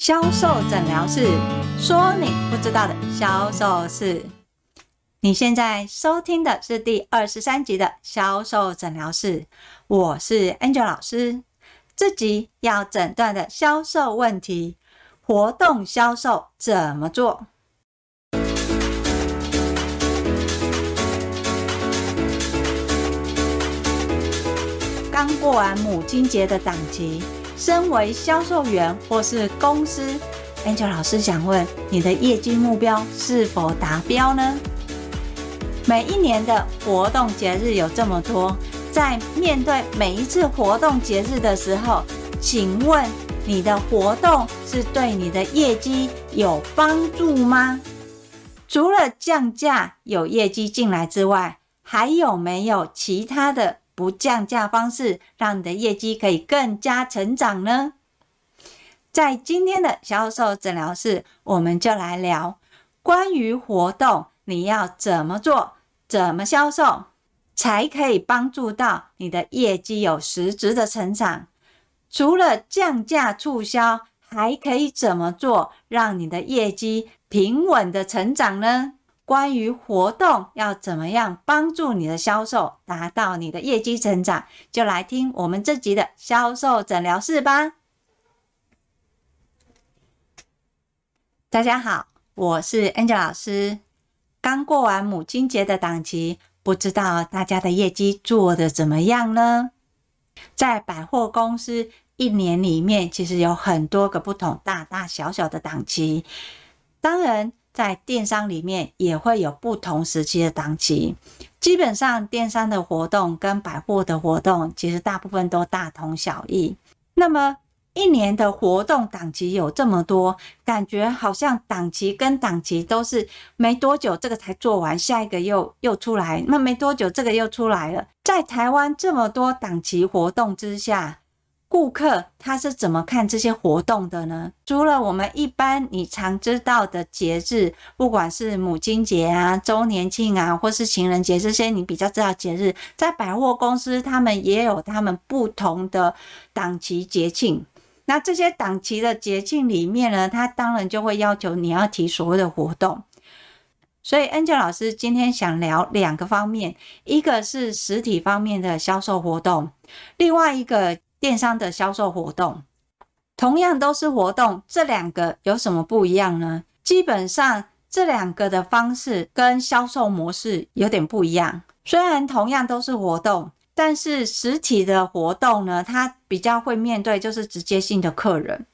销售诊疗室说你不知道的销售事。你现在收听的是第二十三集的销售诊疗室，我是 Angel 老师。这集要诊断的销售问题，活动销售怎么做？刚过完母亲节的档期。身为销售员或是公司，Angel 老师想问你的业绩目标是否达标呢？每一年的活动节日有这么多，在面对每一次活动节日的时候，请问你的活动是对你的业绩有帮助吗？除了降价有业绩进来之外，还有没有其他的？不降价方式，让你的业绩可以更加成长呢？在今天的销售诊疗室，我们就来聊关于活动，你要怎么做，怎么销售，才可以帮助到你的业绩有实质的成长。除了降价促销，还可以怎么做，让你的业绩平稳的成长呢？关于活动要怎么样帮助你的销售达到你的业绩成长，就来听我们这集的销售诊疗室吧。大家好，我是 Angel 老师。刚过完母亲节的档期，不知道大家的业绩做得怎么样呢？在百货公司一年里面，其实有很多个不同大大小小的档期，当然。在电商里面也会有不同时期的档期，基本上电商的活动跟百货的活动其实大部分都大同小异。那么一年的活动档期有这么多，感觉好像档期跟档期都是没多久这个才做完，下一个又又出来，那没多久这个又出来了。在台湾这么多档期活动之下，顾客他是怎么看这些活动的呢？除了我们一般你常知道的节日，不管是母亲节啊、周年庆啊，或是情人节这些你比较知道节日，在百货公司他们也有他们不同的档期节庆。那这些档期的节庆里面呢，他当然就会要求你要提所谓的活动。所以 Angel 老师今天想聊两个方面，一个是实体方面的销售活动，另外一个。电商的销售活动，同样都是活动，这两个有什么不一样呢？基本上这两个的方式跟销售模式有点不一样。虽然同样都是活动，但是实体的活动呢，它比较会面对就是直接性的客人。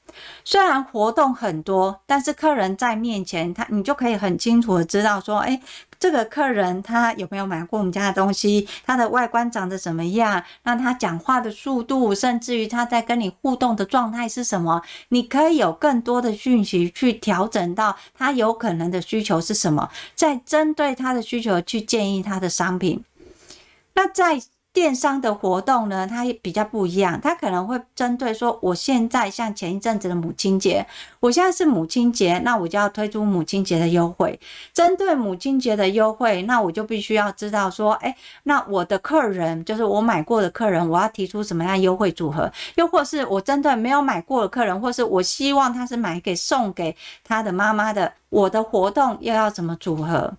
虽然活动很多，但是客人在面前，他你就可以很清楚的知道说，哎，这个客人他有没有买过我们家的东西，他的外观长得怎么样，那他讲话的速度，甚至于他在跟你互动的状态是什么，你可以有更多的讯息去调整到他有可能的需求是什么，再针对他的需求去建议他的商品。那在电商的活动呢，它也比较不一样，它可能会针对说，我现在像前一阵子的母亲节，我现在是母亲节，那我就要推出母亲节的优惠。针对母亲节的优惠，那我就必须要知道说，哎，那我的客人就是我买过的客人，我要提出什么样优惠组合？又或是我针对没有买过的客人，或是我希望他是买给送给他的妈妈的，我的活动又要怎么组合？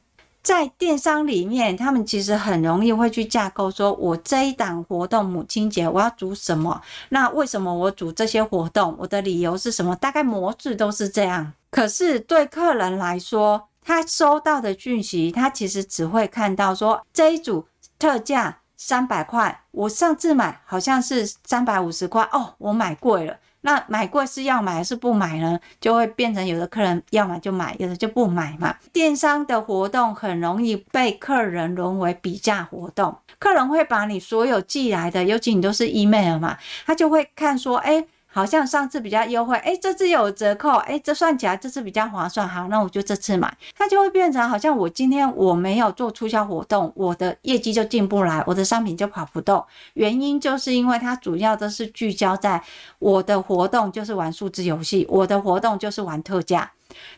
在电商里面，他们其实很容易会去架构，说我这一档活动母亲节我要组什么？那为什么我组这些活动？我的理由是什么？大概模式都是这样。可是对客人来说，他收到的讯息，他其实只会看到说这一组特价三百块，我上次买好像是三百五十块哦，我买贵了。那买贵是要买还是不买呢？就会变成有的客人要买就买，有的就不买嘛。电商的活动很容易被客人沦为比价活动，客人会把你所有寄来的，尤其你都是 email 嘛，他就会看说，哎。好像上次比较优惠，哎，这次有折扣，哎，这算起来这次比较划算，好，那我就这次买，它就会变成好像我今天我没有做促销活动，我的业绩就进不来，我的商品就跑不动。原因就是因为它主要都是聚焦在我的活动就是玩数字游戏，我的活动就是玩特价。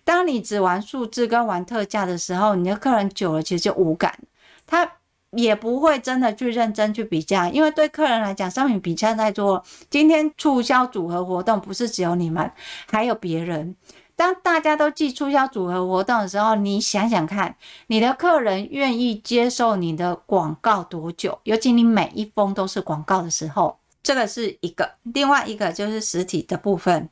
当你只玩数字跟玩特价的时候，你的客人久了其实就无感，他也不会真的去认真去比价，因为对客人来讲，商品比价在做。今天促销组合活动不是只有你们，还有别人。当大家都记促销组合活动的时候，你想想看，你的客人愿意接受你的广告多久？尤其你每一封都是广告的时候，这个是一个。另外一个就是实体的部分。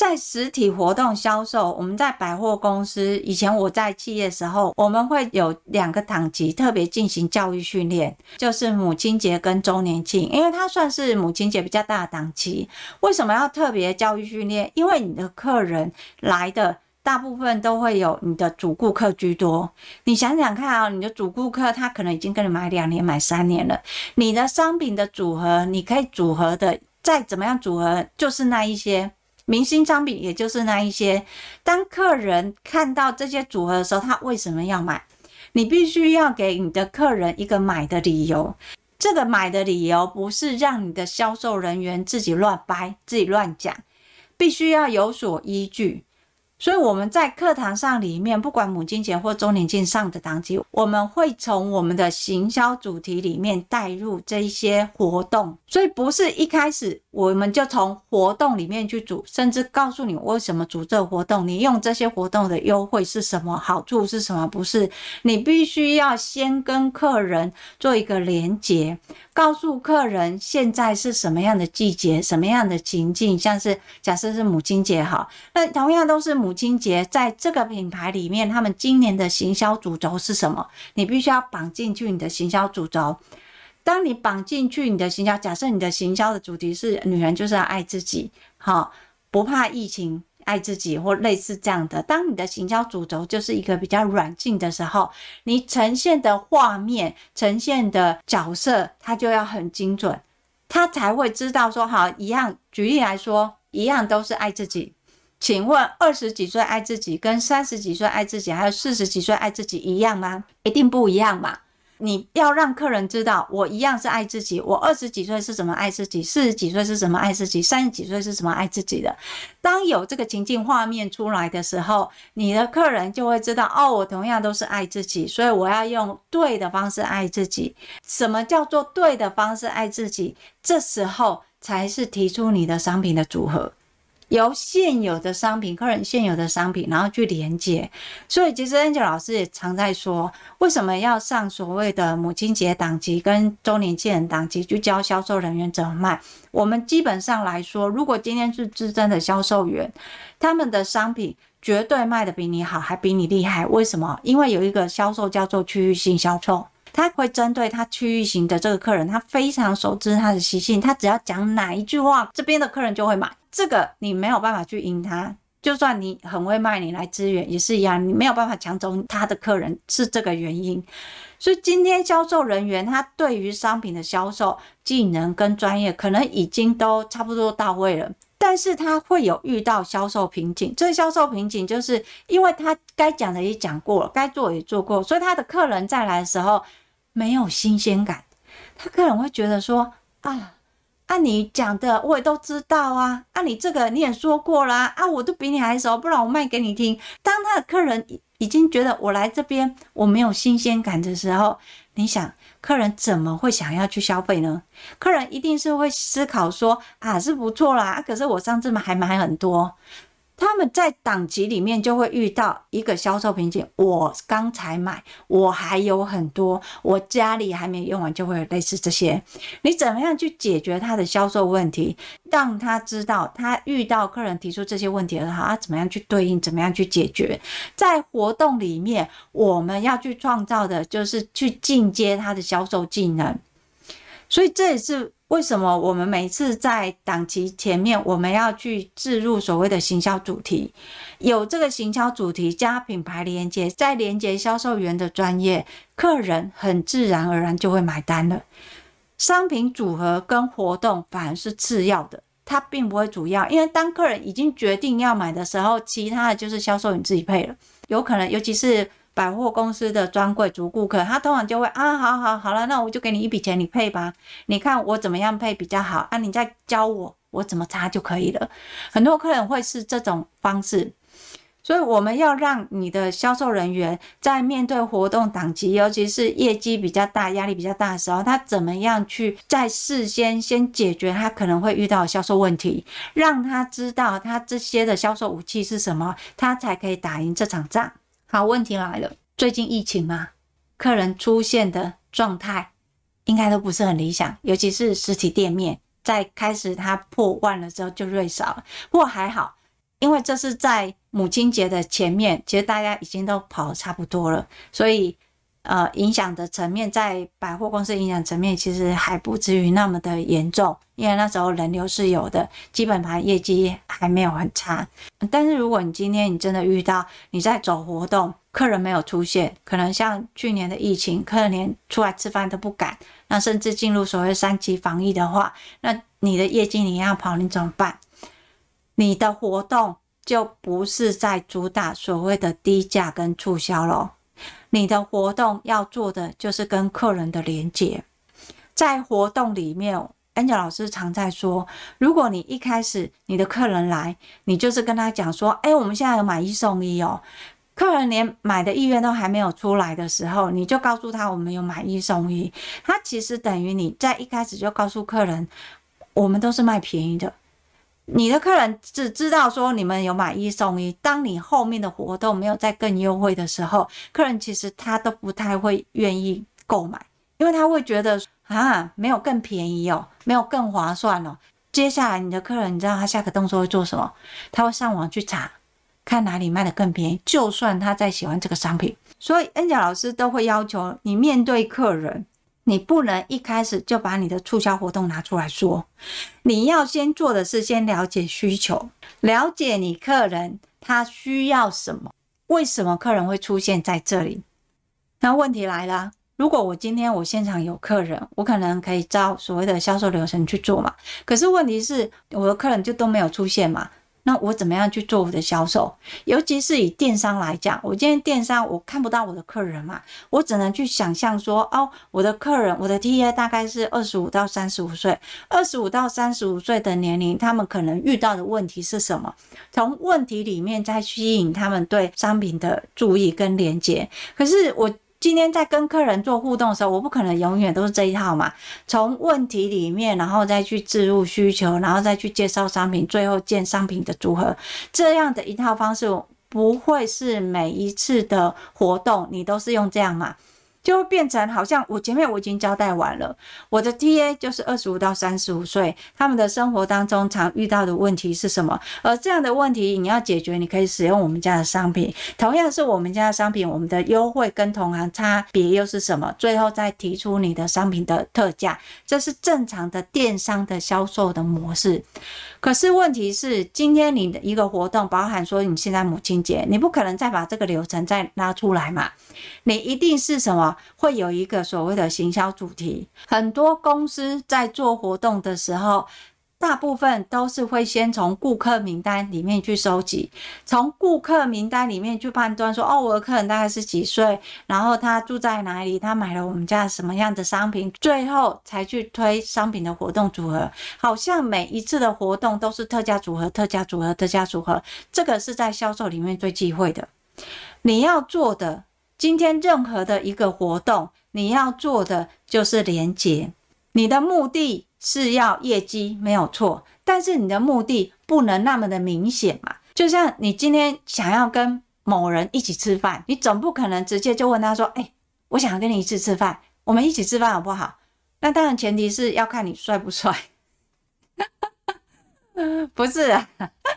在实体活动销售，我们在百货公司，以前我在企业的时候，我们会有两个档期特别进行教育训练，就是母亲节跟周年庆，因为它算是母亲节比较大的档期。为什么要特别教育训练？因为你的客人来的大部分都会有你的主顾客居多。你想想看啊，你的主顾客他可能已经跟你买两年、买三年了，你的商品的组合，你可以组合的再怎么样组合，就是那一些。明星商品，也就是那一些，当客人看到这些组合的时候，他为什么要买？你必须要给你的客人一个买的理由。这个买的理由不是让你的销售人员自己乱掰、自己乱讲，必须要有所依据。所以我们在课堂上里面，不管母亲节或周年庆上的档期，我们会从我们的行销主题里面带入这一些活动。所以不是一开始我们就从活动里面去组，甚至告诉你为什么组这个活动，你用这些活动的优惠是什么，好处是什么？不是，你必须要先跟客人做一个连接。告诉客人现在是什么样的季节，什么样的情境，像是假设是母亲节哈，那同样都是母亲节，在这个品牌里面，他们今年的行销主轴是什么？你必须要绑进去你的行销主轴。当你绑进去你的行销，假设你的行销的主题是女人就是要爱自己，好，不怕疫情。爱自己或类似这样的，当你的行销主轴就是一个比较软性的时候，你呈现的画面、呈现的角色，它就要很精准，他才会知道说，好，一样。举例来说，一样都是爱自己，请问二十几岁爱自己跟三十几岁爱自己，还有四十几岁爱自己一样吗？一定不一样嘛。你要让客人知道，我一样是爱自己。我二十几岁是怎么爱自己，四十几岁是怎么爱自己，三十几岁是怎么爱自己的。当有这个情境画面出来的时候，你的客人就会知道，哦，我同样都是爱自己，所以我要用对的方式爱自己。什么叫做对的方式爱自己？这时候才是提出你的商品的组合。由现有的商品，客人现有的商品，然后去连接。所以其实 Angel 老师也常在说，为什么要上所谓的母亲节档期跟周年庆档期去教销售人员怎么卖？我们基本上来说，如果今天是资深的销售员，他们的商品绝对卖得比你好，还比你厉害。为什么？因为有一个销售叫做区域性销售。他会针对他区域型的这个客人，他非常熟知他的习性，他只要讲哪一句话，这边的客人就会买。这个你没有办法去赢他，就算你很会卖，你来支援也是一样，你没有办法抢走他的客人，是这个原因。所以今天销售人员他对于商品的销售技能跟专业可能已经都差不多到位了，但是他会有遇到销售瓶颈。这销售瓶颈就是因为他该讲的也讲过了，该做也做过，所以他的客人再来的时候。没有新鲜感，他可能会觉得说啊，按、你讲的我也都知道啊，按、你这个你也说过啦，啊，我都比你还熟，不然我卖给你听。当他的客人已经觉得我来这边我没有新鲜感的时候，你想客人怎么会想要去消费呢？客人一定是会思考说啊，是不错啦，可是我上次还买很多。他们在档期里面就会遇到一个销售瓶颈。我刚才买，我还有很多，我家里还没用完，就会有类似这些。你怎么样去解决他的销售问题，让他知道他遇到客人提出这些问题的时候，他怎么样去对应，怎么样去解决？在活动里面，我们要去创造的就是去进阶他的销售技能。所以这也是。为什么我们每次在档期前面，我们要去置入所谓的行销主题？有这个行销主题加品牌连接，再连接销售员的专业，客人很自然而然就会买单了。商品组合跟活动反而是次要的，它并不会主要，因为当客人已经决定要买的时候，其他的就是销售员自己配了。有可能，尤其是。百货公司的专柜主顾客，他通常就会啊，好好好了，那我就给你一笔钱，你配吧。你看我怎么样配比较好啊？你再教我，我怎么擦就可以了。很多客人会是这种方式，所以我们要让你的销售人员在面对活动档期，尤其是业绩比较大、压力比较大的时候，他怎么样去在事先先解决他可能会遇到的销售问题，让他知道他这些的销售武器是什么，他才可以打赢这场仗。好，问题来了，最近疫情嘛，客人出现的状态应该都不是很理想，尤其是实体店面，在开始它破万了之后就锐少了，不过还好。因为这是在母亲节的前面，其实大家已经都跑得差不多了，所以呃，影响的层面在百货公司影响层面其实还不至于那么的严重，因为那时候人流是有的，基本盘业绩还没有很差。但是如果你今天你真的遇到你在走活动，客人没有出现，可能像去年的疫情，客人连出来吃饭都不敢，那甚至进入所谓三级防疫的话，那你的业绩你要跑，你怎么办？你的活动就不是在主打所谓的低价跟促销咯，你的活动要做的就是跟客人的连接。在活动里面，Angel 老师常在说，如果你一开始你的客人来，你就是跟他讲说，哎，我们现在有买一送一哦，客人连买的意愿都还没有出来的时候，你就告诉他我们有买一送一，他其实等于你在一开始就告诉客人，我们都是卖便宜的。你的客人只知道说你们有买一送一，当你后面的活动没有再更优惠的时候，客人其实他都不太会愿意购买，因为他会觉得啊，没有更便宜哦，没有更划算哦。接下来你的客人，你知道他下个动作会做什么？他会上网去查，看哪里卖的更便宜，就算他再喜欢这个商品。所以恩甲老师都会要求你面对客人。你不能一开始就把你的促销活动拿出来说，你要先做的是先了解需求，了解你客人他需要什么，为什么客人会出现在这里？那问题来了，如果我今天我现场有客人，我可能可以照所谓的销售流程去做嘛，可是问题是我的客人就都没有出现嘛。那我怎么样去做我的销售？尤其是以电商来讲，我今天电商我看不到我的客人嘛，我只能去想象说，哦，我的客人，我的 TA 大概是二十五到三十五岁，二十五到三十五岁的年龄，他们可能遇到的问题是什么？从问题里面再吸引他们对商品的注意跟连接。可是我。今天在跟客人做互动的时候，我不可能永远都是这一套嘛。从问题里面，然后再去置入需求，然后再去介绍商品，最后建商品的组合，这样的一套方式，不会是每一次的活动你都是用这样嘛？就会变成好像我前面我已经交代完了，我的 TA 就是二十五到三十五岁，他们的生活当中常遇到的问题是什么？而这样的问题你要解决，你可以使用我们家的商品。同样是我们家的商品，我们的优惠跟同行差别又是什么？最后再提出你的商品的特价，这是正常的电商的销售的模式。可是问题是，今天你的一个活动，包含说你现在母亲节，你不可能再把这个流程再拉出来嘛？你一定是什么？会有一个所谓的行销主题。很多公司在做活动的时候，大部分都是会先从顾客名单里面去收集，从顾客名单里面去判断说，哦，我的客人大概是几岁，然后他住在哪里，他买了我们家什么样的商品，最后才去推商品的活动组合。好像每一次的活动都是特价组合、特价组合、特价组合，这个是在销售里面最忌讳的。你要做的，今天任何的一个活动，你要做的就是连结，你的目的。是要业绩没有错，但是你的目的不能那么的明显嘛。就像你今天想要跟某人一起吃饭，你总不可能直接就问他说：“哎，我想要跟你一起吃饭，我们一起吃饭好不好？”那当然前提是要看你帅不帅，不是啊，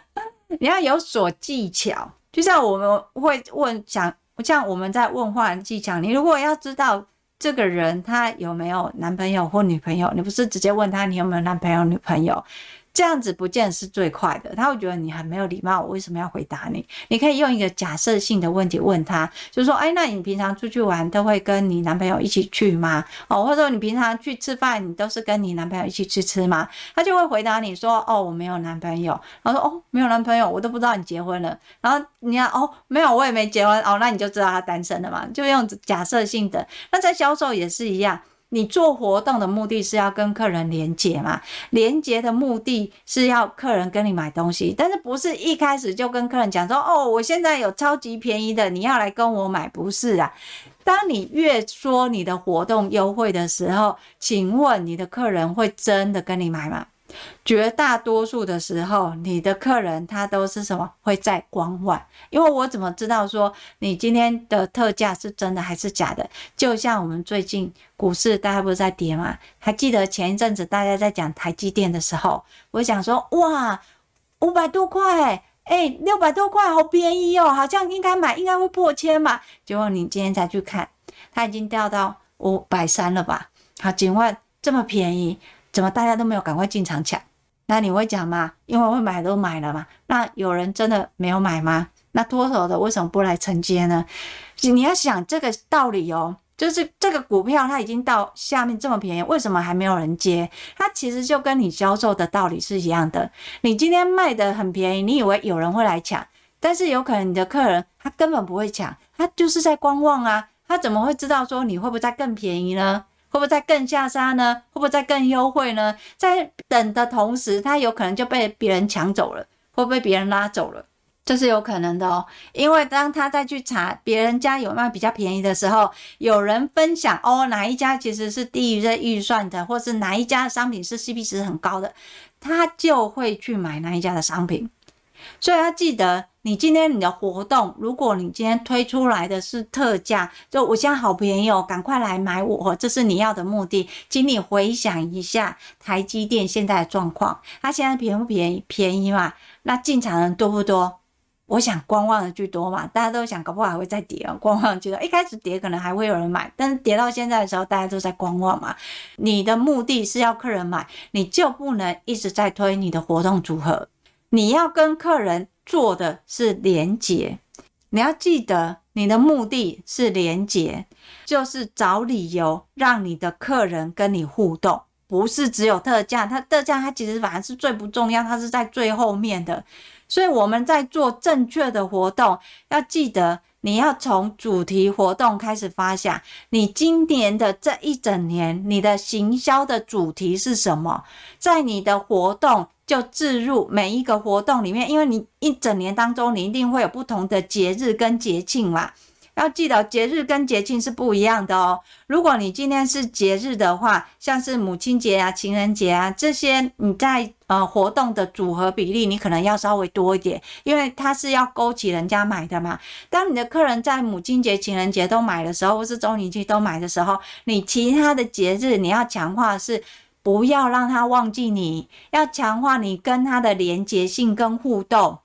你要有所技巧。就像我们会问，想像我们在问话技巧，你如果要知道。这个人他有没有男朋友或女朋友？你不是直接问他你有没有男朋友女朋友？这样子不见得是最快的，他会觉得你很没有礼貌。我为什么要回答你？你可以用一个假设性的问题问他，就是说，哎，那你平常出去玩都会跟你男朋友一起去吗？哦，或者说你平常去吃饭，你都是跟你男朋友一起去吃吗？他就会回答你说，哦，我没有男朋友。然后说，哦，没有男朋友，我都不知道你结婚了。然后你要，哦，没有，我也没结婚。哦，那你就知道他单身了嘛？就用假设性的。那在销售也是一样。你做活动的目的是要跟客人连接嘛？连接的目的是要客人跟你买东西，但是不是一开始就跟客人讲说，哦，我现在有超级便宜的，你要来跟我买，不是啊。当你越说你的活动优惠的时候，请问你的客人会真的跟你买吗？绝大多数的时候，你的客人他都是什么？会在观望。因为我怎么知道说你今天的特价是真的还是假的？就像我们最近股市大家不是在跌吗？还记得前一阵子大家在讲台积电的时候，我想说哇，五百多块。哎，六百多块，好便宜哦，好像应该买，应该会破千嘛。结果你今天才去看，它已经掉到五百三了吧？好，请问这么便宜，怎么大家都没有赶快进场抢？那你会讲吗？因为会买都买了嘛。那有人真的没有买吗？那脱手的为什么不来承接呢？你要想这个道理哦。就是这个股票，它已经到下面这么便宜，为什么还没有人接？它其实就跟你销售的道理是一样的。你今天卖的很便宜，你以为有人会来抢，但是有可能你的客人他根本不会抢，他就是在观望啊。他怎么会知道说你会不会再更便宜呢？会不会再更下杀呢？会不会再更优惠呢？在等的同时，他有可能就被别人抢走了，会被别人拉走了？这是有可能的哦，因为当他再去查别人家有卖比较便宜的时候，有人分享哦，哪一家其实是低于这预算的，或是哪一家的商品是 CP 值很高的，他就会去买那一家的商品。所以要记得，你今天你的活动，如果你今天推出来的是特价，就我现在好便宜哦，赶快来买我，这是你要的目的。请你回想一下台积电现在的状况，它现在便不便宜？便宜嘛？那进场人多不多？我想观望的居多嘛，大家都想搞不好还会再跌啊。观望觉得一开始跌可能还会有人买，但是跌到现在的时候，大家都在观望嘛。你的目的是要客人买，你就不能一直在推你的活动组合。你要跟客人做的是连结，你要记得你的目的是连结，就是找理由让你的客人跟你互动，不是只有特价。它特价它其实反而是最不重要，它是在最后面的。所以我们在做正确的活动，要记得你要从主题活动开始发想。你今年的这一整年，你的行销的主题是什么？在你的活动就置入每一个活动里面，因为你一整年当中，你一定会有不同的节日跟节庆嘛。要记得节日跟节庆是不一样的哦。如果你今天是节日的话，像是母亲节啊、情人节啊这些，你在呃活动的组合比例，你可能要稍微多一点，因为它是要勾起人家买的嘛。当你的客人在母亲节、情人节都买的时候，或是周年庆都买的时候，你其他的节日你要强化是不要让他忘记你，要强化你跟他的连结性跟互动。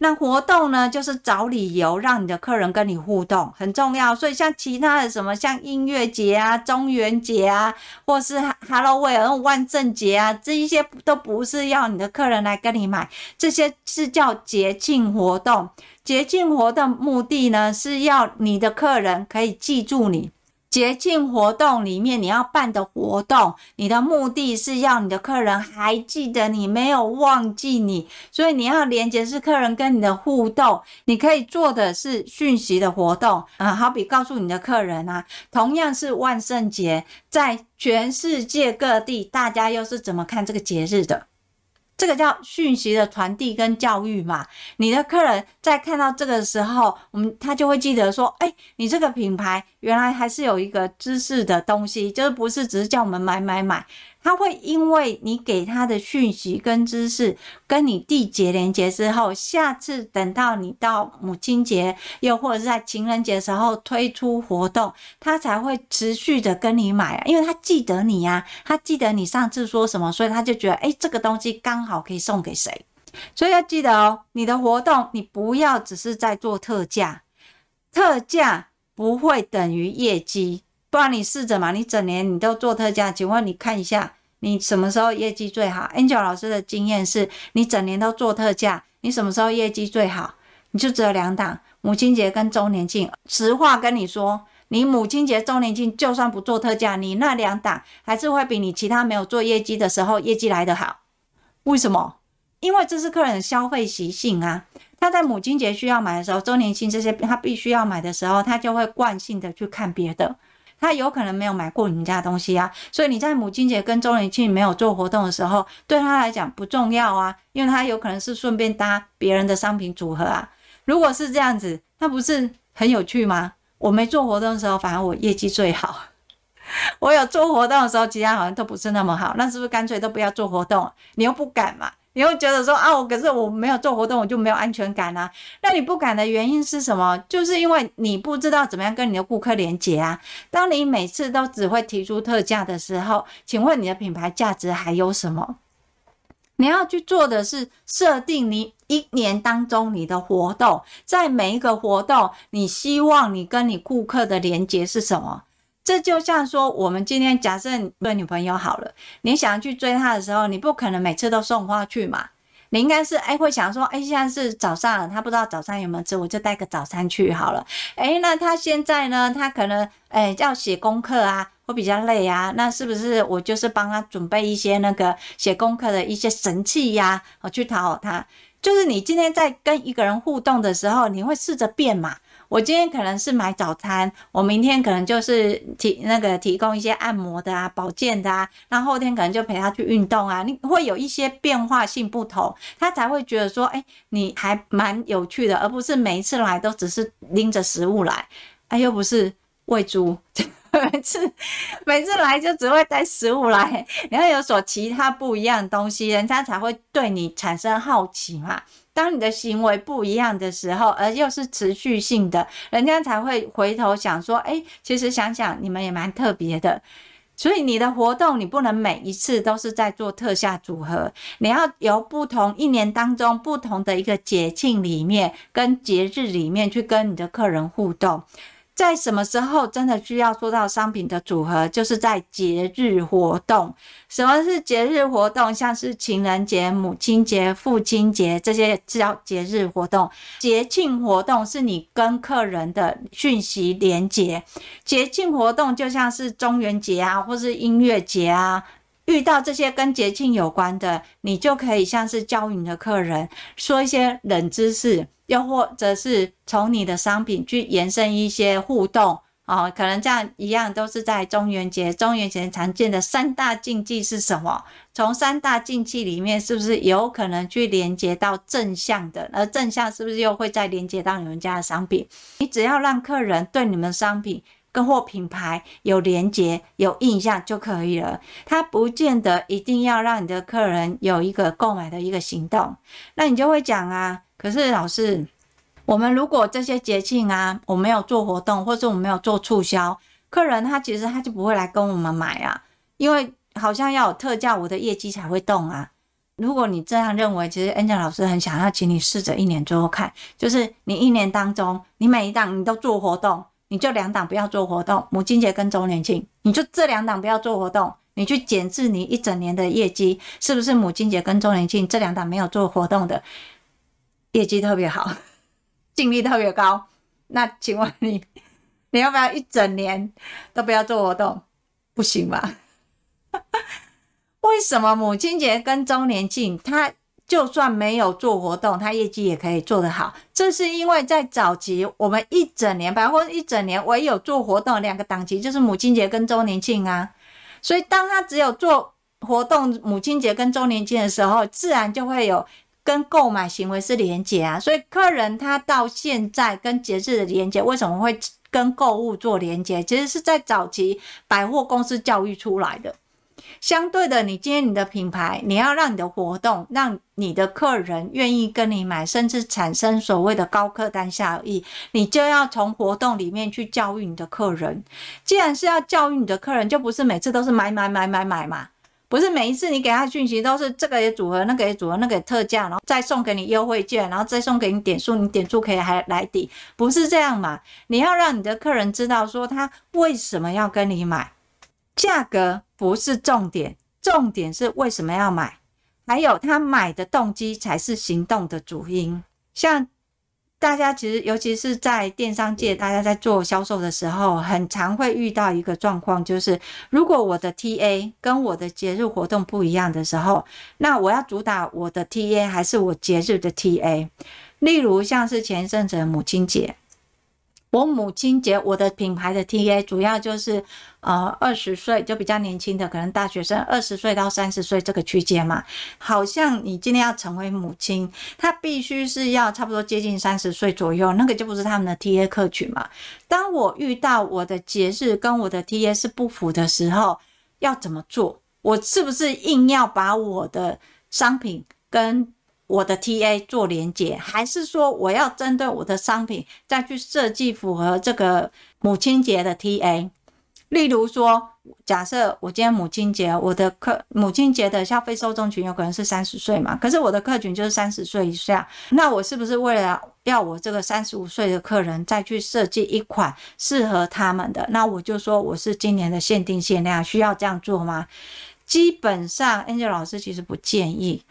那活动呢，就是找理由让你的客人跟你互动，很重要。所以像其他的什么，像音乐节啊、中元节啊，或是 Halloween、万圣节啊，这一些都不是要你的客人来跟你买，这些是叫节庆活动。节庆活动目的呢，是要你的客人可以记住你。节庆活动里面你要办的活动，你的目的是要你的客人还记得你，没有忘记你，所以你要连接是客人跟你的互动。你可以做的是讯息的活动啊，好比告诉你的客人啊，同样是万圣节，在全世界各地，大家又是怎么看这个节日的？这个叫讯息的传递跟教育嘛，你的客人在看到这个时候，我们他就会记得说，哎，你这个品牌原来还是有一个知识的东西，就是不是只是叫我们买买买。他会因为你给他的讯息跟知识，跟你缔结连接之后，下次等到你到母亲节，又或者是在情人节时候推出活动，他才会持续的跟你买，因为他记得你呀，他记得你上次说什么，所以他就觉得，诶，这个东西刚好可以送给谁，所以要记得哦，你的活动你不要只是在做特价，特价不会等于业绩。不然你试着嘛，你整年你都做特价，请问你看一下，你什么时候业绩最好？Angel 老师的经验是，你整年都做特价，你什么时候业绩最好？你就只有两档，母亲节跟周年庆。实话跟你说，你母亲节、周年庆就算不做特价，你那两档还是会比你其他没有做业绩的时候业绩来得好。为什么？因为这是客人的消费习性啊。他在母亲节需要买的时候，周年庆这些他必须要买的时候，他就会惯性的去看别的。他有可能没有买过你们家东西啊，所以你在母亲节跟周年庆没有做活动的时候，对他来讲不重要啊，因为他有可能是顺便搭别人的商品组合啊。如果是这样子，那不是很有趣吗？我没做活动的时候，反而我业绩最好。我有做活动的时候，其他好像都不是那么好。那是不是干脆都不要做活动？你又不敢嘛？你又觉得说啊，我可是我没有做活动，我就没有安全感啊。那你不敢的原因是什么？就是因为你不知道怎么样跟你的顾客连接啊。当你每次都只会提出特价的时候，请问你的品牌价值还有什么？你要去做的是设定你一年当中你的活动，在每一个活动，你希望你跟你顾客的连接是什么？这就像说，我们今天假设你的女朋友好了，你想去追她的时候，你不可能每次都送花去嘛。你应该是哎，会想说，哎，现在是早上，她不知道早餐有没有吃，我就带个早餐去好了。哎，那她现在呢？她可能哎要写功课啊，会比较累啊。那是不是我就是帮她准备一些那个写功课的一些神器呀？我去讨好她。就是你今天在跟一个人互动的时候，你会试着变嘛。我今天可能是买早餐，我明天可能就是提那个提供一些按摩的啊、保健的啊，那后天可能就陪他去运动啊，你会有一些变化性不同，他才会觉得说，哎，你还蛮有趣的，而不是每一次来都只是拎着食物来，哎，又不是喂猪，每 次每次来就只会带食物来，你要有所其他不一样的东西，人家才会对你产生好奇嘛。当你的行为不一样的时候，而又是持续性的，人家才会回头想说：“哎，其实想想你们也蛮特别的。”所以你的活动你不能每一次都是在做特下组合，你要由不同一年当中不同的一个节庆里面跟节日里面去跟你的客人互动。在什么时候真的需要做到商品的组合？就是在节日活动。什么是节日活动？像是情人节、母亲节、父亲节这些叫节日活动。节庆活动是你跟客人的讯息连结。节庆活动就像是中元节啊，或是音乐节啊。遇到这些跟节庆有关的，你就可以像是教你的客人说一些冷知识，又或者是从你的商品去延伸一些互动哦，可能这样一样都是在中元节。中元节常见的三大禁忌是什么？从三大禁忌里面，是不是有可能去连接到正向的？而正向是不是又会再连接到你们家的商品？你只要让客人对你们商品。跟货品牌有连结、有印象就可以了，他不见得一定要让你的客人有一个购买的一个行动。那你就会讲啊，可是老师，我们如果这些节庆啊，我没有做活动，或者我没有做促销，客人他其实他就不会来跟我们买啊，因为好像要有特价，我的业绩才会动啊。如果你这样认为，其实 Angel 老师很想要请你试着一年做做看，就是你一年当中，你每一档你都做活动。你就两档不要做活动，母亲节跟周年庆，你就这两档不要做活动，你去检视你一整年的业绩，是不是母亲节跟周年庆这两档没有做活动的业绩特别好，净利特别高？那请问你，你要不要一整年都不要做活动？不行吧？为什么母亲节跟周年庆它？就算没有做活动，他业绩也可以做得好。这是因为在早期，我们一整年，百货一整年唯有做活动两个档期，就是母亲节跟周年庆啊。所以，当他只有做活动，母亲节跟周年庆的时候，自然就会有跟购买行为是连结啊。所以，客人他到现在跟节日的连结，为什么会跟购物做连结？其实是在早期百货公司教育出来的。相对的，你今天你的品牌，你要让你的活动，让你的客人愿意跟你买，甚至产生所谓的高客单效益，你就要从活动里面去教育你的客人。既然是要教育你的客人，就不是每次都是买买买买买嘛，不是每一次你给他讯息都是这个也组合，那个也组合，那个也特价，然后再送给你优惠券，然后再送给你点数，你点数可以还来抵，不是这样嘛？你要让你的客人知道说他为什么要跟你买。价格不是重点，重点是为什么要买，还有他买的动机才是行动的主因。像大家其实，尤其是在电商界，大家在做销售的时候，很常会遇到一个状况，就是如果我的 TA 跟我的节日活动不一样的时候，那我要主打我的 TA 还是我节日的 TA？例如像是前一阵子的母亲节。我母亲节，我的品牌的 TA 主要就是呃二十岁就比较年轻的，可能大学生二十岁到三十岁这个区间嘛。好像你今天要成为母亲，她必须是要差不多接近三十岁左右，那个就不是他们的 TA 客群嘛。当我遇到我的节日跟我的 TA 是不符的时候，要怎么做？我是不是硬要把我的商品跟我的 TA 做连接，还是说我要针对我的商品再去设计符合这个母亲节的 TA？例如说，假设我今天母亲节，我的客母亲节的消费受众群有可能是三十岁嘛，可是我的客群就是三十岁以下，那我是不是为了要我这个三十五岁的客人再去设计一款适合他们的？那我就说我是今年的限定限量，需要这样做吗？基本上，Angel 老师其实不建议，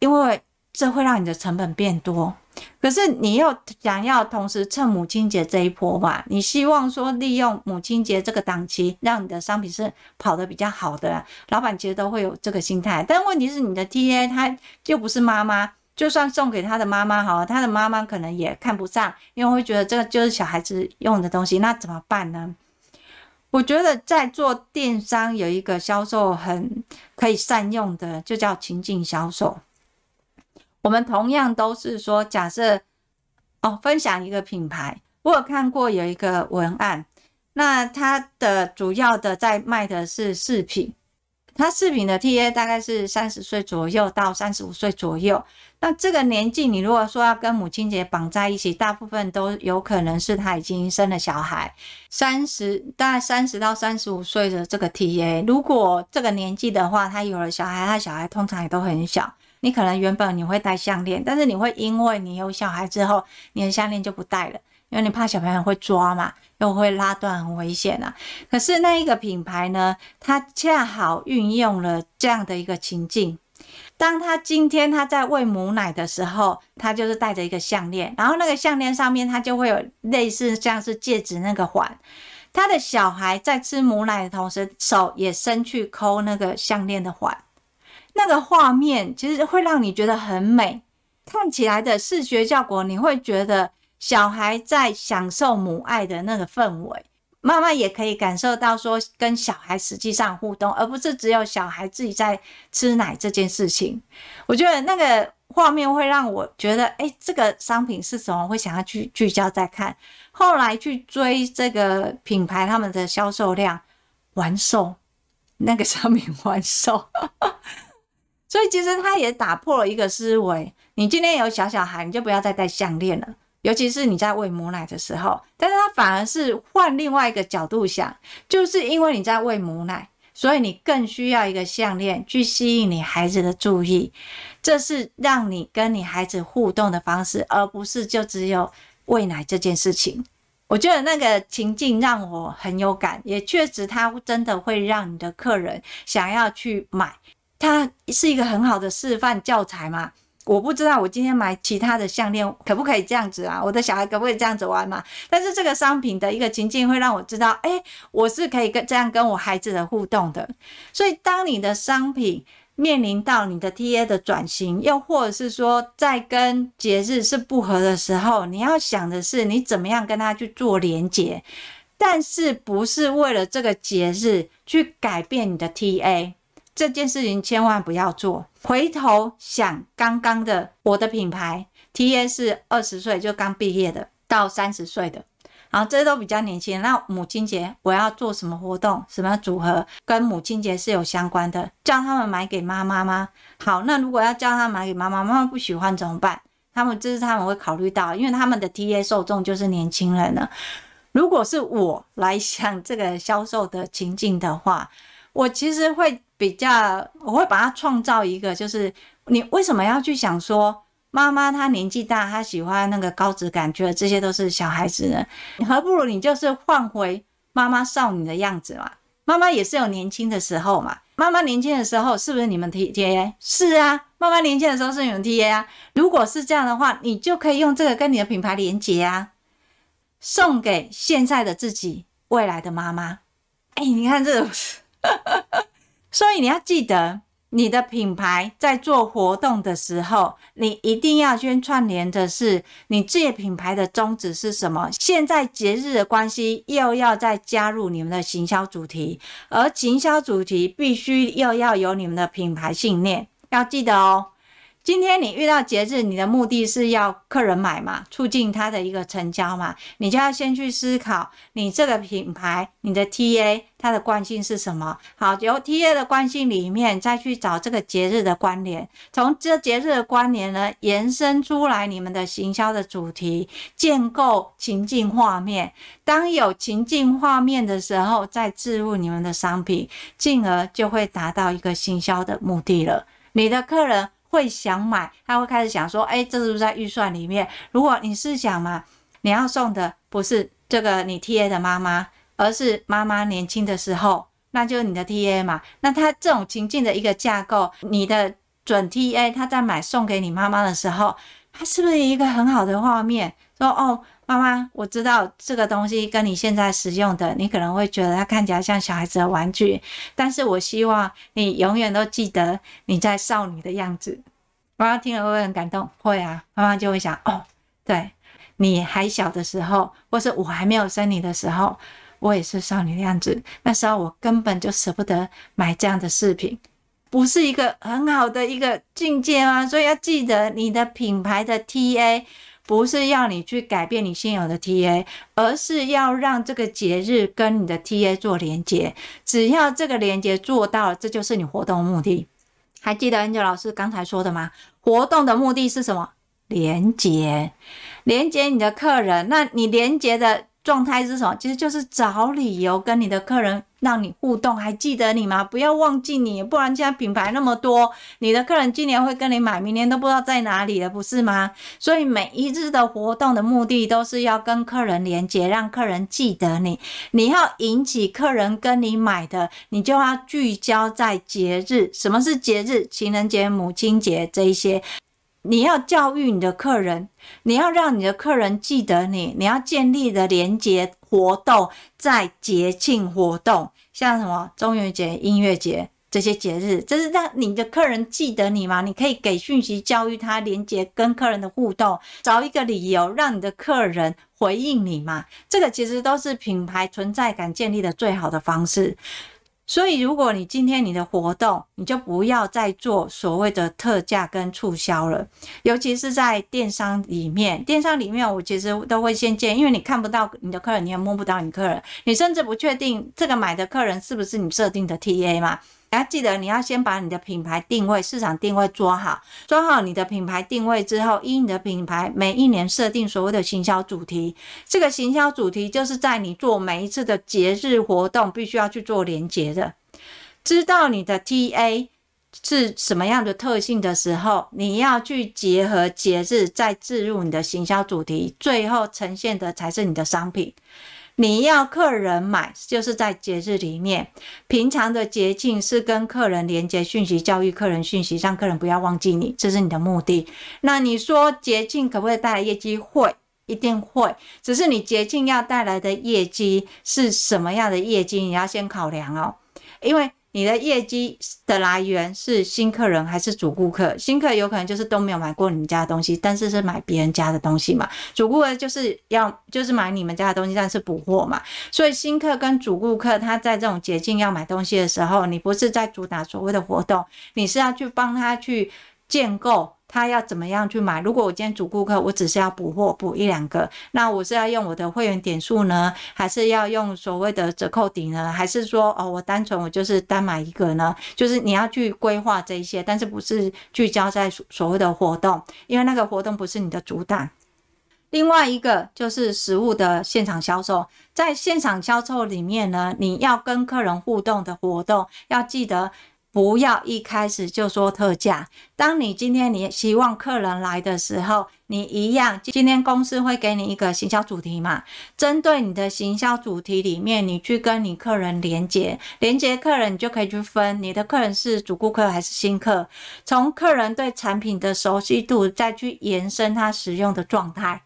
因为。这会让你的成本变多，可是你又想要同时趁母亲节这一波吧？你希望说利用母亲节这个档期，让你的商品是跑得比较好的。老板其实都会有这个心态，但问题是你的 TA 他就不是妈妈，就算送给他的妈妈好，他的妈妈可能也看不上，因为会觉得这个就是小孩子用的东西，那怎么办呢？我觉得在做电商有一个销售很可以善用的，就叫情境销售。我们同样都是说，假设哦，分享一个品牌，我有看过有一个文案，那它的主要的在卖的是饰品，它饰品的 TA 大概是三十岁左右到三十五岁左右。那这个年纪，你如果说要跟母亲节绑在一起，大部分都有可能是他已经生了小孩，三十大概三十到三十五岁的这个 TA，如果这个年纪的话，他有了小孩，他小孩通常也都很小。你可能原本你会戴项链，但是你会因为你有小孩之后，你的项链就不戴了，因为你怕小朋友会抓嘛，又会拉断，很危险啊。可是那一个品牌呢，它恰好运用了这样的一个情境，当他今天他在喂母奶的时候，他就是戴着一个项链，然后那个项链上面它就会有类似像是戒指那个环，他的小孩在吃母奶的同时，手也伸去抠那个项链的环。那个画面其实会让你觉得很美，看起来的视觉效果，你会觉得小孩在享受母爱的那个氛围，妈妈也可以感受到说跟小孩实际上互动，而不是只有小孩自己在吃奶这件事情。我觉得那个画面会让我觉得，哎，这个商品是什么？会想要去聚焦再看，后来去追这个品牌他们的销售量完售，那个商品完售。所以其实他也打破了一个思维，你今天有小小孩，你就不要再戴项链了，尤其是你在喂母奶的时候。但是他反而是换另外一个角度想，就是因为你在喂母奶，所以你更需要一个项链去吸引你孩子的注意，这是让你跟你孩子互动的方式，而不是就只有喂奶这件事情。我觉得那个情境让我很有感，也确实他真的会让你的客人想要去买。它是一个很好的示范教材嘛？我不知道我今天买其他的项链可不可以这样子啊？我的小孩可不可以这样子玩嘛？但是这个商品的一个情境会让我知道，哎，我是可以跟这样跟我孩子的互动的。所以当你的商品面临到你的 TA 的转型，又或者是说在跟节日是不合的时候，你要想的是你怎么样跟他去做连接，但是不是为了这个节日去改变你的 TA。这件事情千万不要做。回头想刚刚的，我的品牌 TA 是二十岁就刚毕业的到三十岁的，然后这都比较年轻。那母亲节我要做什么活动、什么组合，跟母亲节是有相关的？叫他们买给妈妈吗？好，那如果要叫他买给妈妈，妈妈不喜欢怎么办？他们这是他们会考虑到，因为他们的 TA 受众就是年轻人了。如果是我来想这个销售的情境的话，我其实会。比较，我会把它创造一个，就是你为什么要去想说，妈妈她年纪大，她喜欢那个高质感，觉得这些都是小孩子呢？你何不如你就是换回妈妈少女的样子嘛？妈妈也是有年轻的时候嘛？妈妈年轻的时候是不是你们 TA？是啊，妈妈年轻的时候是你们 TA 啊。如果是这样的话，你就可以用这个跟你的品牌连接啊，送给现在的自己，未来的妈妈。哎，你看这个。所以你要记得，你的品牌在做活动的时候，你一定要先串联的是你这个品牌的宗旨是什么？现在节日的关系，又要再加入你们的行销主题，而行销主题必须又要有你们的品牌信念，要记得哦。今天你遇到节日，你的目的是要客人买嘛，促进他的一个成交嘛，你就要先去思考你这个品牌，你的 TA 它的惯性是什么？好，由 TA 的惯性里面再去找这个节日的关联，从这节日的关联呢，延伸出来你们的行销的主题，建构情境画面。当有情境画面的时候，再置入你们的商品，进而就会达到一个行销的目的了。你的客人。会想买，他会开始想说：“哎，这是不是在预算里面？如果你是想嘛，你要送的不是这个你 TA 的妈妈，而是妈妈年轻的时候，那就是你的 TA 嘛。那他这种情境的一个架构，你的准 TA 他在买送给你妈妈的时候，他是不是一个很好的画面？说哦。”妈妈，我知道这个东西跟你现在使用的，你可能会觉得它看起来像小孩子的玩具，但是我希望你永远都记得你在少女的样子。妈妈听了会不会很感动？会啊，妈妈就会想，哦，对，你还小的时候，或是我还没有生你的时候，我也是少女的样子。那时候我根本就舍不得买这样的饰品，不是一个很好的一个境界吗？所以要记得你的品牌的 TA。不是要你去改变你现有的 TA，而是要让这个节日跟你的 TA 做连接。只要这个连接做到了，这就是你活动的目的。还记得 Angel 老师刚才说的吗？活动的目的是什么？连接，连接你的客人。那你连接的状态是什么？其实就是找理由跟你的客人。让你互动，还记得你吗？不要忘记你，不然现在品牌那么多，你的客人今年会跟你买，明年都不知道在哪里了，不是吗？所以每一日的活动的目的都是要跟客人连接，让客人记得你。你要引起客人跟你买的，你就要聚焦在节日。什么是节日？情人节、母亲节这一些。你要教育你的客人，你要让你的客人记得你，你要建立的连接活动在节庆活动，像什么中元节、音乐节这些节日，这是让你的客人记得你吗？你可以给讯息教育他，连接跟客人的互动，找一个理由让你的客人回应你嘛。这个其实都是品牌存在感建立的最好的方式。所以，如果你今天你的活动，你就不要再做所谓的特价跟促销了，尤其是在电商里面。电商里面，我其实都会先建，因为你看不到你的客人，你也摸不到你客人，你甚至不确定这个买的客人是不是你设定的 TA 嘛。要记得，你要先把你的品牌定位、市场定位做好。做好你的品牌定位之后，依你的品牌每一年设定所谓的行销主题。这个行销主题就是在你做每一次的节日活动，必须要去做连接的。知道你的 TA 是什么样的特性的时候，你要去结合节日，再置入你的行销主题，最后呈现的才是你的商品。你要客人买，就是在节日里面，平常的节庆是跟客人连接讯息，教育客人讯息，让客人不要忘记你，这是你的目的。那你说节庆可不可以带来业绩？会，一定会。只是你节庆要带来的业绩是什么样的业绩，你要先考量哦，因为。你的业绩的来源是新客人还是主顾客？新客有可能就是都没有买过你们家的东西，但是是买别人家的东西嘛。主顾客就是要就是买你们家的东西，但是补货嘛。所以新客跟主顾客他在这种捷径要买东西的时候，你不是在主打所谓的活动，你是要去帮他去建构。他要怎么样去买？如果我今天主顾客，我只是要补货补一两个，那我是要用我的会员点数呢，还是要用所谓的折扣抵呢？还是说哦，我单纯我就是单买一个呢？就是你要去规划这一些，但是不是聚焦在所谓的活动，因为那个活动不是你的主打。另外一个就是实物的现场销售，在现场销售里面呢，你要跟客人互动的活动，要记得。不要一开始就说特价。当你今天你希望客人来的时候，你一样，今天公司会给你一个行销主题嘛？针对你的行销主题里面，你去跟你客人连接，连接客人，你就可以去分你的客人是主顾客还是新客。从客人对产品的熟悉度，再去延伸他使用的状态，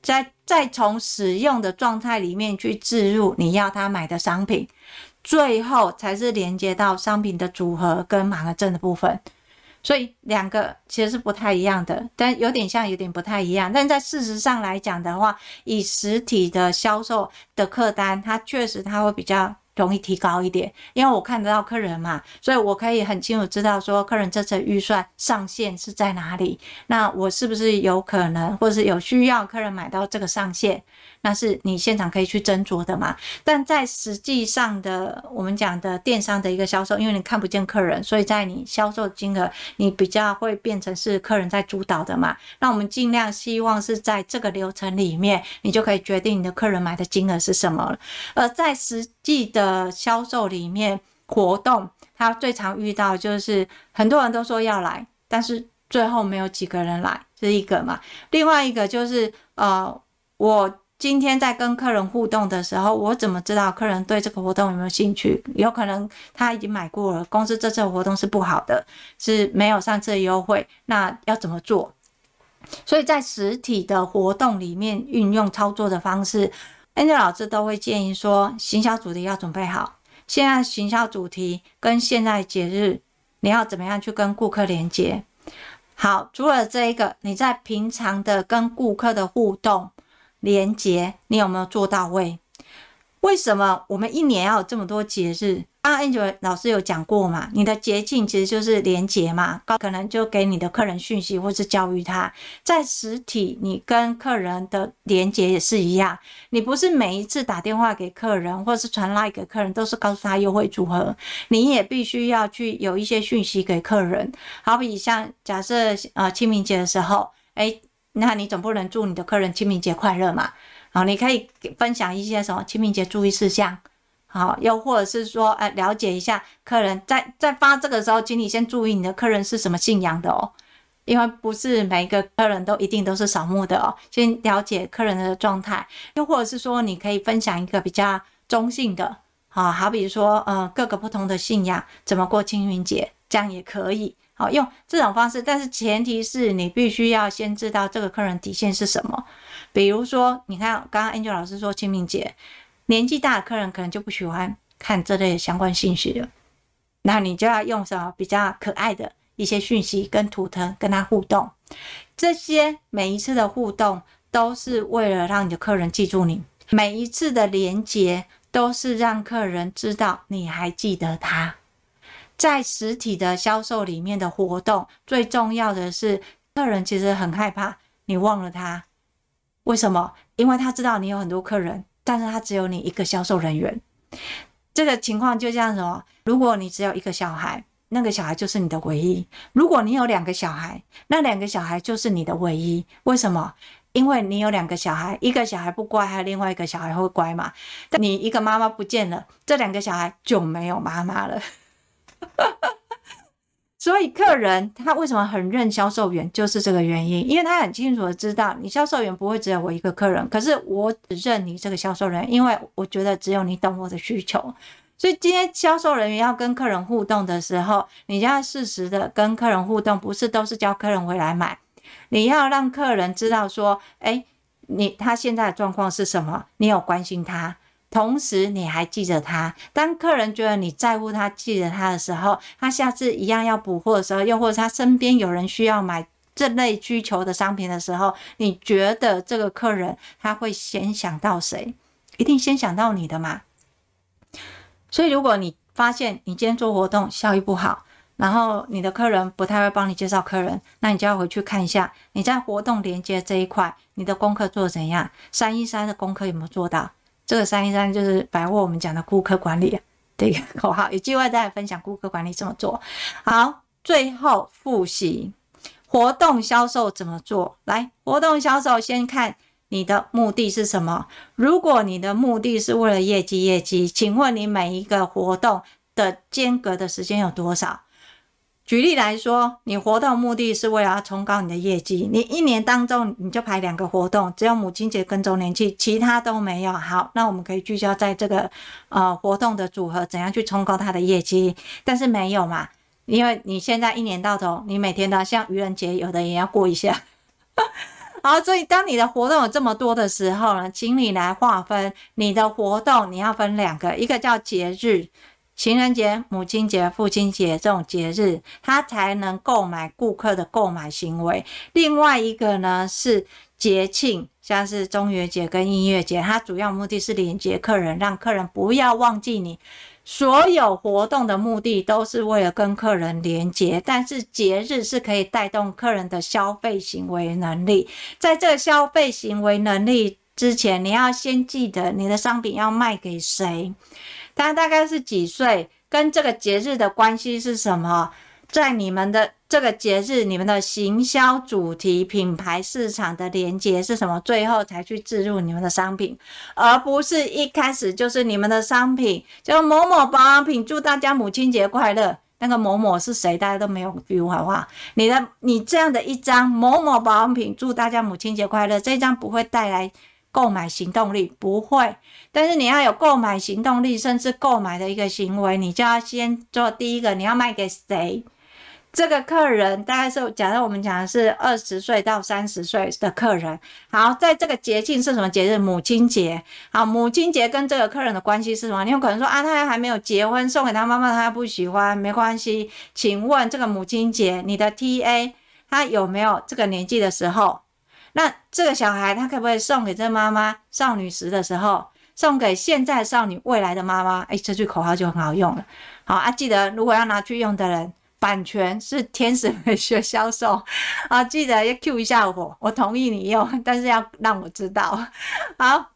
再再从使用的状态里面去置入你要他买的商品。最后才是连接到商品的组合跟满额赠的部分。所以两个其实是不太一样的，但有点像，有点不太一样。但在事实上来讲的话，以实体的销售的客单，它确实它会比较。容易提高一点，因为我看得到客人嘛，所以我可以很清楚知道说客人这次预算上限是在哪里。那我是不是有可能，或是有需要客人买到这个上限？那是你现场可以去斟酌的嘛。但在实际上的我们讲的电商的一个销售，因为你看不见客人，所以在你销售金额，你比较会变成是客人在主导的嘛。那我们尽量希望是在这个流程里面，你就可以决定你的客人买的金额是什么了。而在实际的销售里面活动，他最常遇到就是很多人都说要来，但是最后没有几个人来，这是一个嘛。另外一个就是呃，我今天在跟客人互动的时候，我怎么知道客人对这个活动有没有兴趣？有可能他已经买过了，公司这次活动是不好的，是没有上次的优惠，那要怎么做？所以在实体的活动里面运用操作的方式。，Angel 老师都会建议说，行销主题要准备好。现在行销主题跟现在节日，你要怎么样去跟顾客连接？好，除了这一个，你在平常的跟顾客的互动连接，你有没有做到位？为什么我们一年要有这么多节日？啊，Angel，老师有讲过嘛？你的捷径其实就是连结嘛，可能就给你的客人讯息，或是教育他。在实体，你跟客人的连结也是一样，你不是每一次打电话给客人，或是传 LINE 给客人，都是告诉他优惠组合。你也必须要去有一些讯息给客人，好比像假设呃清明节的时候，哎，那你总不能祝你的客人清明节快乐嘛？好，你可以分享一些什么清明节注意事项。好，又或者是说，哎，了解一下客人在在发这个时候，请你先注意你的客人是什么信仰的哦，因为不是每一个客人都一定都是扫墓的哦。先了解客人的状态，又或者是说，你可以分享一个比较中性的，好，好比说，呃，各个不同的信仰怎么过清明节，这样也可以，好，用这种方式，但是前提是你必须要先知道这个客人底线是什么。比如说，你看刚刚 Angel 老师说清明节。年纪大的客人可能就不喜欢看这类相关信息了，那你就要用什么比较可爱的一些讯息跟图腾跟他互动。这些每一次的互动都是为了让你的客人记住你，每一次的连接都是让客人知道你还记得他。在实体的销售里面的活动，最重要的是客人其实很害怕你忘了他，为什么？因为他知道你有很多客人。但是他只有你一个销售人员，这个情况就像什么？如果你只有一个小孩，那个小孩就是你的唯一；如果你有两个小孩，那两个小孩就是你的唯一。为什么？因为你有两个小孩，一个小孩不乖，还有另外一个小孩会乖嘛？但你一个妈妈不见了，这两个小孩就没有妈妈了。所以客人他为什么很认销售员，就是这个原因，因为他很清楚的知道，你销售员不会只有我一个客人，可是我只认你这个销售人员，因为我觉得只有你懂我的需求。所以今天销售人员要跟客人互动的时候，你要适时的跟客人互动，不是都是叫客人回来买，你要让客人知道说，哎，你他现在的状况是什么，你有关心他。同时，你还记着他。当客人觉得你在乎他、记得他的时候，他下次一样要补货的时候，又或者他身边有人需要买这类需求的商品的时候，你觉得这个客人他会先想到谁？一定先想到你的嘛。所以，如果你发现你今天做活动效益不好，然后你的客人不太会帮你介绍客人，那你就要回去看一下你在活动连接这一块，你的功课做怎样？三一三的功课有没有做到？这个三一三就是百货我们讲的顾客管理这个口号，有机会再来分享顾客管理怎么做。好，最后复习活动销售怎么做？来，活动销售先看你的目的是什么。如果你的目的是为了业绩，业绩，请问你每一个活动的间隔的时间有多少？举例来说，你活动目的是为了要冲高你的业绩，你一年当中你就排两个活动，只有母亲节跟周年庆，其他都没有。好，那我们可以聚焦在这个呃活动的组合，怎样去冲高它的业绩？但是没有嘛，因为你现在一年到头，你每天都要像愚人节，有的也要过一下。好，所以当你的活动有这么多的时候呢，请你来划分你的活动，你要分两个，一个叫节日，情人节、母亲节、父亲节这种节日，它才能购买顾客的购买行为；另外一个呢是节庆，像是中元节跟音乐节，它主要目的是连接客人，让客人不要忘记你。所有活动的目的都是为了跟客人连接，但是节日是可以带动客人的消费行为能力。在这个消费行为能力之前，你要先记得你的商品要卖给谁，他大概是几岁，跟这个节日的关系是什么，在你们的。这个节日，你们的行销主题、品牌、市场的连接是什么？最后才去置入你们的商品，而不是一开始就是你们的商品，就某某保养品，祝大家母亲节快乐。那个某某是谁？大家都没有 feel 好不好？你的你这样的一张某某保养品，祝大家母亲节快乐，这张不会带来购买行动力，不会。但是你要有购买行动力，甚至购买的一个行为，你就要先做第一个，你要卖给谁？这个客人大概是，假设我们讲的是二十岁到三十岁的客人。好，在这个节庆是什么节日？母亲节。好，母亲节跟这个客人的关系是什么？你有可能说啊，他还没有结婚，送给他妈妈，他不喜欢，没关系。请问这个母亲节，你的 TA 他有没有这个年纪的时候？那这个小孩他可不可以送给这妈妈少女时的时候？送给现在少女未来的妈妈？哎，这句口号就很好用了。好啊，记得如果要拿去用的人。版权是天使美学销售啊，记得要 Q 一下我，我同意你用，但是要让我知道。好，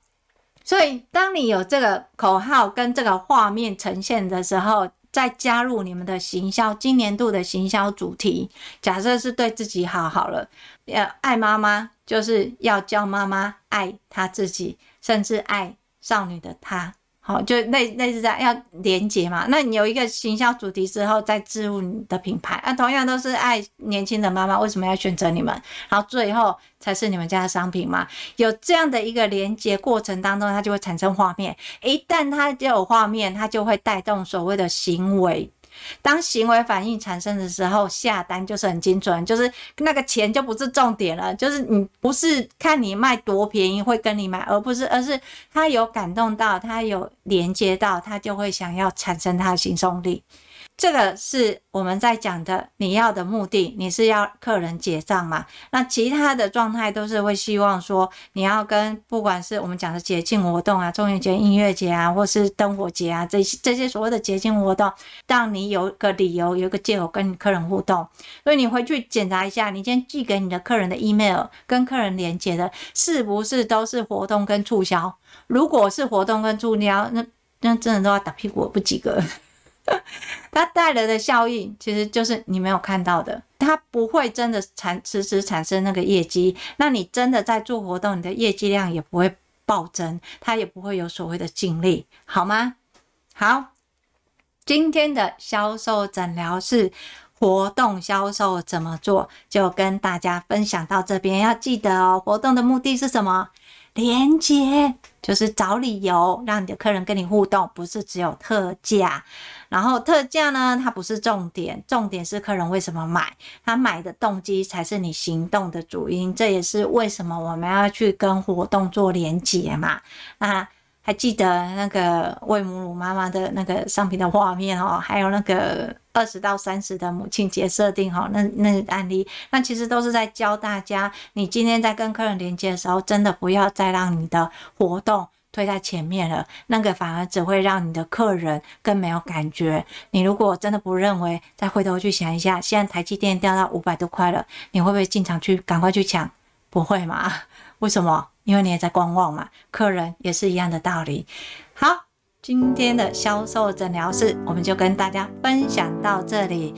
所以当你有这个口号跟这个画面呈现的时候，再加入你们的行销，今年度的行销主题，假设是对自己好好了，要爱妈妈，就是要教妈妈爱她自己，甚至爱少女的她。好，就类类似在要连接嘛。那你有一个行销主题之后，再置入你的品牌。那同样都是爱年轻的妈妈，为什么要选择你们？然后最后才是你们家的商品嘛。有这样的一个连接过程当中，它就会产生画面。一旦它就有画面，它就会带动所谓的行为。当行为反应产生的时候，下单就是很精准，就是那个钱就不是重点了，就是你不是看你卖多便宜会跟你买，而不是，而是他有感动到，他有连接到，他就会想要产生他的行动力。这个是我们在讲的，你要的目的，你是要客人结账嘛？那其他的状态都是会希望说，你要跟不管是我们讲的节庆活动啊，中元节、音乐节啊，或是灯火节啊，这些这些所谓的节庆活动，让你有个理由，有个借口跟客人互动。所以你回去检查一下，你今天寄给你的客人的 email 跟客人连接的，是不是都是活动跟促销？如果是活动跟促销，那那真的都要打屁股不及格。它带来的效应其实就是你没有看到的，它不会真的产实时产生那个业绩。那你真的在做活动，你的业绩量也不会暴增，它也不会有所谓的净利，好吗？好，今天的销售诊疗室活动销售怎么做，就跟大家分享到这边。要记得哦，活动的目的是什么？连接就是找理由让你的客人跟你互动，不是只有特价。然后特价呢，它不是重点，重点是客人为什么买，他买的动机才是你行动的主因。这也是为什么我们要去跟活动做连接嘛。那还记得那个喂母乳妈妈的那个商品的画面哦，还有那个二十到三十的母亲节设定哈，那那案例，那其实都是在教大家，你今天在跟客人连接的时候，真的不要再让你的活动。推在前面了，那个反而只会让你的客人更没有感觉。你如果真的不认为，再回头去想一下，现在台积电掉到五百多块了，你会不会进场去赶快去抢？不会嘛？为什么？因为你也在观望嘛。客人也是一样的道理。好，今天的销售诊疗室我们就跟大家分享到这里。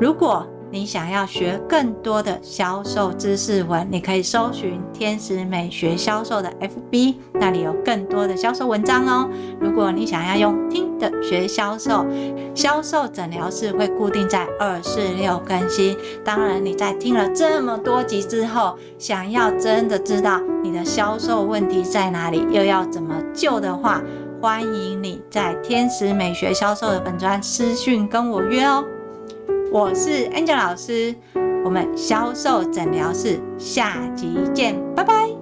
如果你想要学更多的销售知识文，你可以搜寻天使美学销售的 FB，那里有更多的销售文章哦。如果你想要用听的学销售，销售诊疗室会固定在二四六更新。当然，你在听了这么多集之后，想要真的知道你的销售问题在哪里，又要怎么救的话，欢迎你在天使美学销售的本专私讯跟我约哦。我是 Angel 老师，我们销售诊疗室下集见，拜拜。